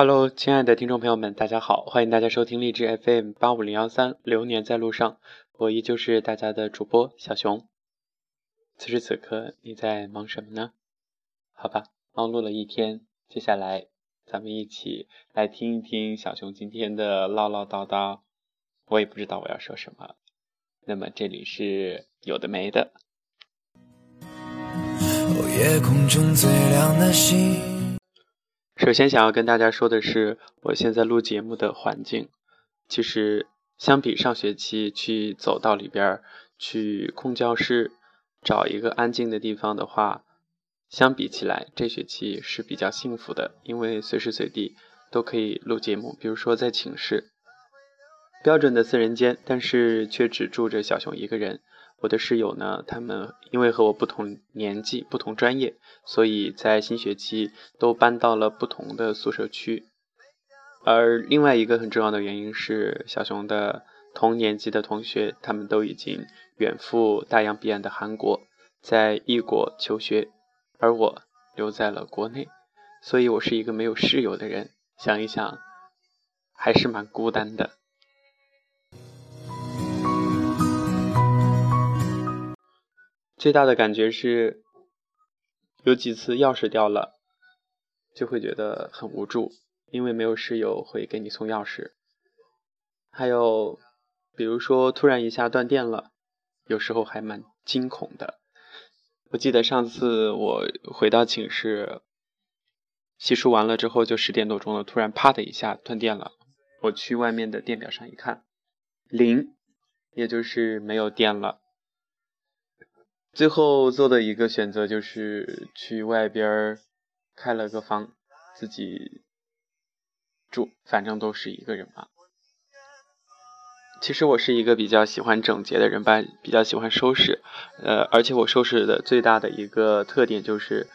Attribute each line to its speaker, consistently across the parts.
Speaker 1: Hello，亲爱的听众朋友们，大家好，欢迎大家收听励志 FM 八五零幺三，流年在路上，我依旧是大家的主播小熊。此时此刻你在忙什么呢？好吧，忙碌了一天，接下来咱们一起来听一听小熊今天的唠唠叨叨。我也不知道我要说什么，那么这里是有的没的。夜空中最亮的星。首先想要跟大家说的是，我现在录节目的环境，其实相比上学期去走到里边去空教室找一个安静的地方的话，相比起来，这学期是比较幸福的，因为随时随地都可以录节目。比如说在寝室，标准的四人间，但是却只住着小熊一个人。我的室友呢，他们因为和我不同年纪、不同专业，所以在新学期都搬到了不同的宿舍区。而另外一个很重要的原因是，小熊的同年级的同学，他们都已经远赴大洋彼岸的韩国，在异国求学，而我留在了国内，所以我是一个没有室友的人。想一想，还是蛮孤单的。最大的感觉是，有几次钥匙掉了，就会觉得很无助，因为没有室友会给你送钥匙。还有，比如说突然一下断电了，有时候还蛮惊恐的。我记得上次我回到寝室，洗漱完了之后就十点多钟了，突然啪的一下断电了。我去外面的电表上一看，零，也就是没有电了。最后做的一个选择就是去外边开了个房，自己住，反正都是一个人嘛。其实我是一个比较喜欢整洁的人吧，比较喜欢收拾，呃，而且我收拾的最大的一个特点就是，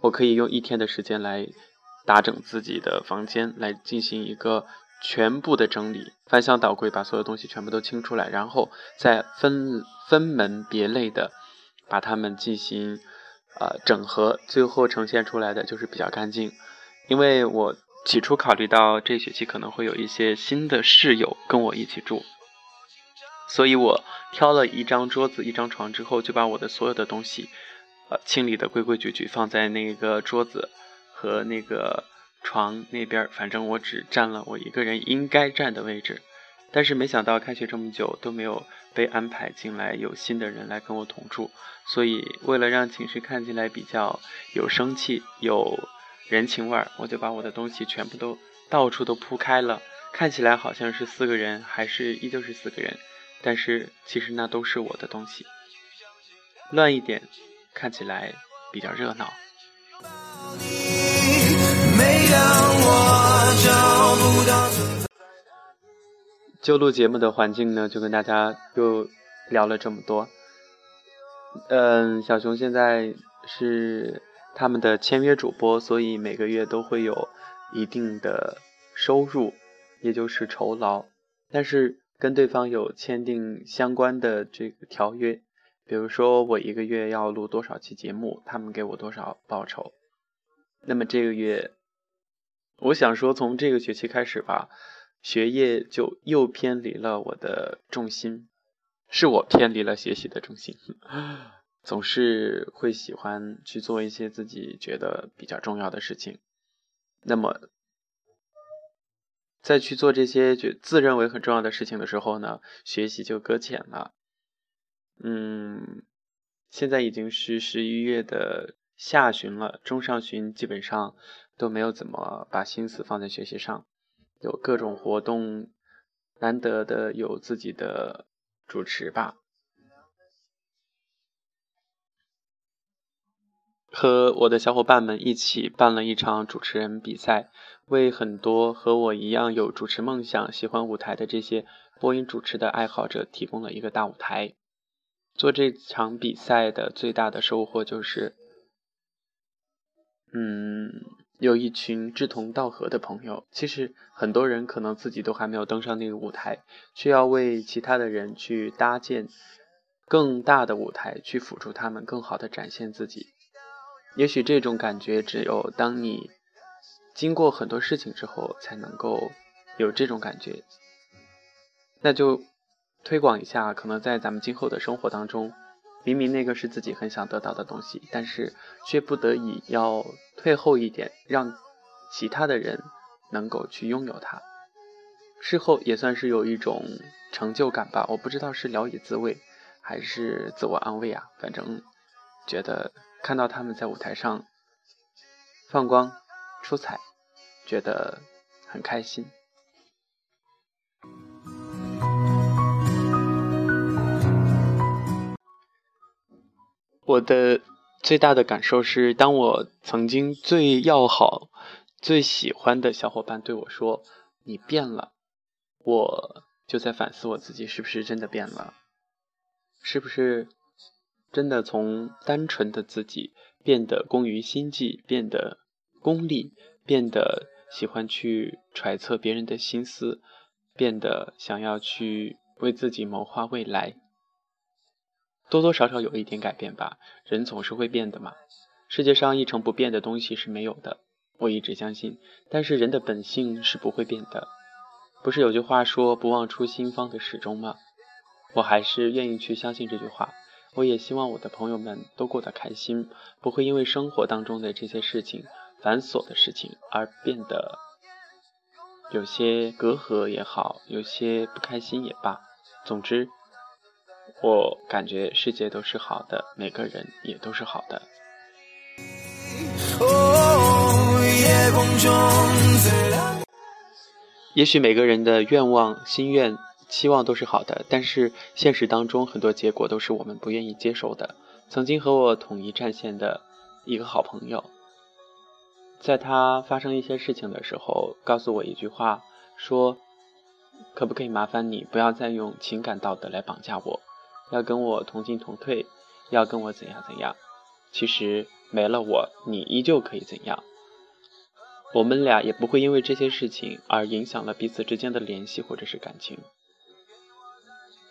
Speaker 1: 我可以用一天的时间来打整自己的房间，来进行一个全部的整理，翻箱倒柜，把所有东西全部都清出来，然后再分分门别类的。把它们进行呃整合，最后呈现出来的就是比较干净。因为我起初考虑到这学期可能会有一些新的室友跟我一起住，所以我挑了一张桌子、一张床之后，就把我的所有的东西呃清理的规规矩矩，放在那个桌子和那个床那边，反正我只占了我一个人应该占的位置。但是没想到开学这么久都没有被安排进来，有新的人来跟我同住，所以为了让寝室看起来比较有生气、有人情味儿，我就把我的东西全部都到处都铺开了，看起来好像是四个人，还是依旧是四个人，但是其实那都是我的东西，乱一点看起来比较热闹。每当我找不到就录节目的环境呢，就跟大家又聊了这么多。嗯，小熊现在是他们的签约主播，所以每个月都会有一定的收入，也就是酬劳。但是跟对方有签订相关的这个条约，比如说我一个月要录多少期节目，他们给我多少报酬。那么这个月，我想说从这个学期开始吧。学业就又偏离了我的重心，是我偏离了学习的重心，总是会喜欢去做一些自己觉得比较重要的事情。那么，在去做这些就自认为很重要的事情的时候呢，学习就搁浅了。嗯，现在已经是十一月的下旬了，中上旬基本上都没有怎么把心思放在学习上。有各种活动，难得的有自己的主持吧，和我的小伙伴们一起办了一场主持人比赛，为很多和我一样有主持梦想、喜欢舞台的这些播音主持的爱好者提供了一个大舞台。做这场比赛的最大的收获就是，嗯。有一群志同道合的朋友，其实很多人可能自己都还没有登上那个舞台，需要为其他的人去搭建更大的舞台，去辅助他们更好的展现自己。也许这种感觉，只有当你经过很多事情之后才能够有这种感觉。那就推广一下，可能在咱们今后的生活当中，明明那个是自己很想得到的东西，但是却不得已要退后一点，让其他的人能够去拥有它。事后也算是有一种成就感吧，我不知道是聊以自慰还是自我安慰啊，反正觉得看到他们在舞台上放光出彩，觉得很开心。我的最大的感受是，当我曾经最要好、最喜欢的小伙伴对我说“你变了”。我就在反思我自己是不是真的变了，是不是真的从单纯的自己变得工于心计，变得功利，变得喜欢去揣测别人的心思，变得想要去为自己谋划未来，多多少少有一点改变吧。人总是会变的嘛，世界上一成不变的东西是没有的，我一直相信。但是人的本性是不会变的。不是有句话说“不忘初心，方得始终”吗？我还是愿意去相信这句话。我也希望我的朋友们都过得开心，不会因为生活当中的这些事情、繁琐的事情而变得有些隔阂也好，有些不开心也罢。总之，我感觉世界都是好的，每个人也都是好的。也许每个人的愿望、心愿、期望都是好的，但是现实当中很多结果都是我们不愿意接受的。曾经和我统一战线的一个好朋友，在他发生一些事情的时候，告诉我一句话，说：“可不可以麻烦你不要再用情感道德来绑架我，要跟我同进同退，要跟我怎样怎样？其实没了我，你依旧可以怎样。”我们俩也不会因为这些事情而影响了彼此之间的联系或者是感情。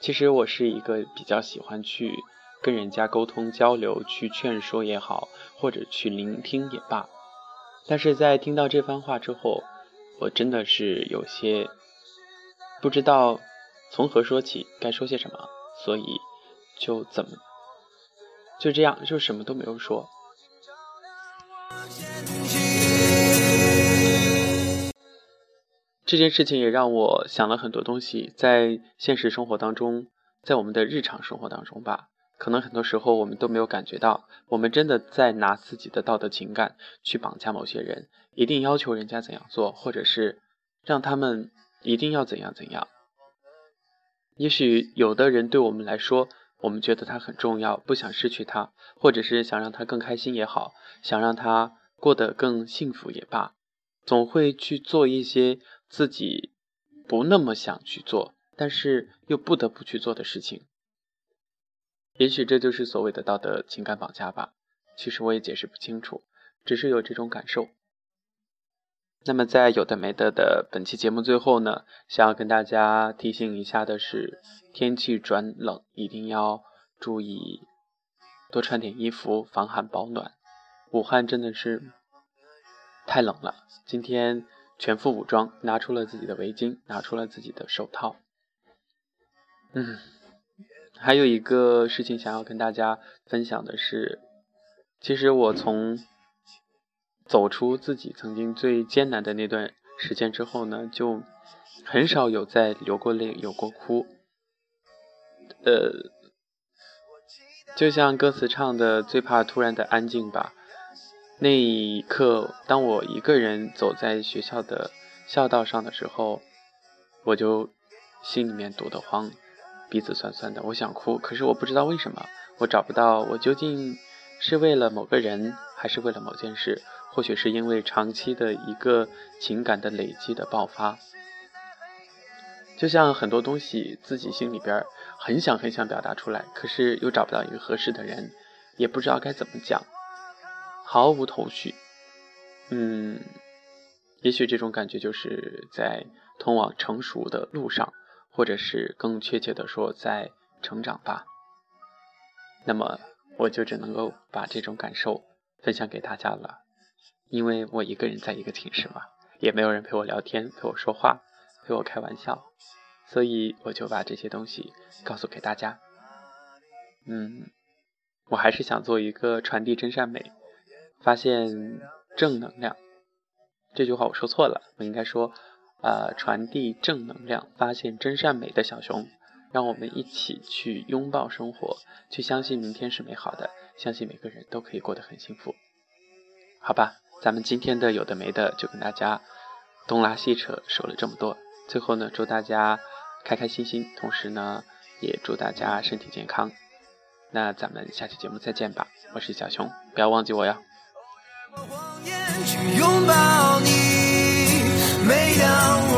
Speaker 1: 其实我是一个比较喜欢去跟人家沟通交流、去劝说也好，或者去聆听也罢。但是在听到这番话之后，我真的是有些不知道从何说起，该说些什么，所以就怎么就这样，就什么都没有说。这件事情也让我想了很多东西，在现实生活当中，在我们的日常生活当中吧，可能很多时候我们都没有感觉到，我们真的在拿自己的道德情感去绑架某些人，一定要求人家怎样做，或者是让他们一定要怎样怎样。也许有的人对我们来说，我们觉得他很重要，不想失去他，或者是想让他更开心也好，想让他过得更幸福也罢，总会去做一些。自己不那么想去做，但是又不得不去做的事情，也许这就是所谓的道德情感绑架吧。其实我也解释不清楚，只是有这种感受。那么在有的没的的本期节目最后呢，想要跟大家提醒一下的是，天气转冷，一定要注意多穿点衣服，防寒保暖。武汉真的是太冷了，今天。全副武装，拿出了自己的围巾，拿出了自己的手套。嗯，还有一个事情想要跟大家分享的是，其实我从走出自己曾经最艰难的那段时间之后呢，就很少有再流过泪、有过哭。呃，就像歌词唱的“最怕突然的安静”吧。那一刻，当我一个人走在学校的校道上的时候，我就心里面堵得慌，鼻子酸酸的，我想哭，可是我不知道为什么，我找不到我究竟是为了某个人，还是为了某件事？或许是因为长期的一个情感的累积的爆发，就像很多东西自己心里边很想很想表达出来，可是又找不到一个合适的人，也不知道该怎么讲。毫无头绪，嗯，也许这种感觉就是在通往成熟的路上，或者是更确切的说，在成长吧。那么，我就只能够把这种感受分享给大家了。因为我一个人在一个寝室嘛，也没有人陪我聊天、陪我说话、陪我开玩笑，所以我就把这些东西告诉给大家。嗯，我还是想做一个传递真善美、发现正能量。这句话我说错了，我应该说，呃，传递正能量、发现真善美的小熊。让我们一起去拥抱生活，去相信明天是美好的，相信每个人都可以过得很幸福。好吧，咱们今天的有的没的就跟大家东拉西扯说了这么多。最后呢，祝大家开开心心，同时呢，也祝大家身体健康。那咱们下期节目再见吧，我是小熊，不要忘记我哟。去拥抱你，每当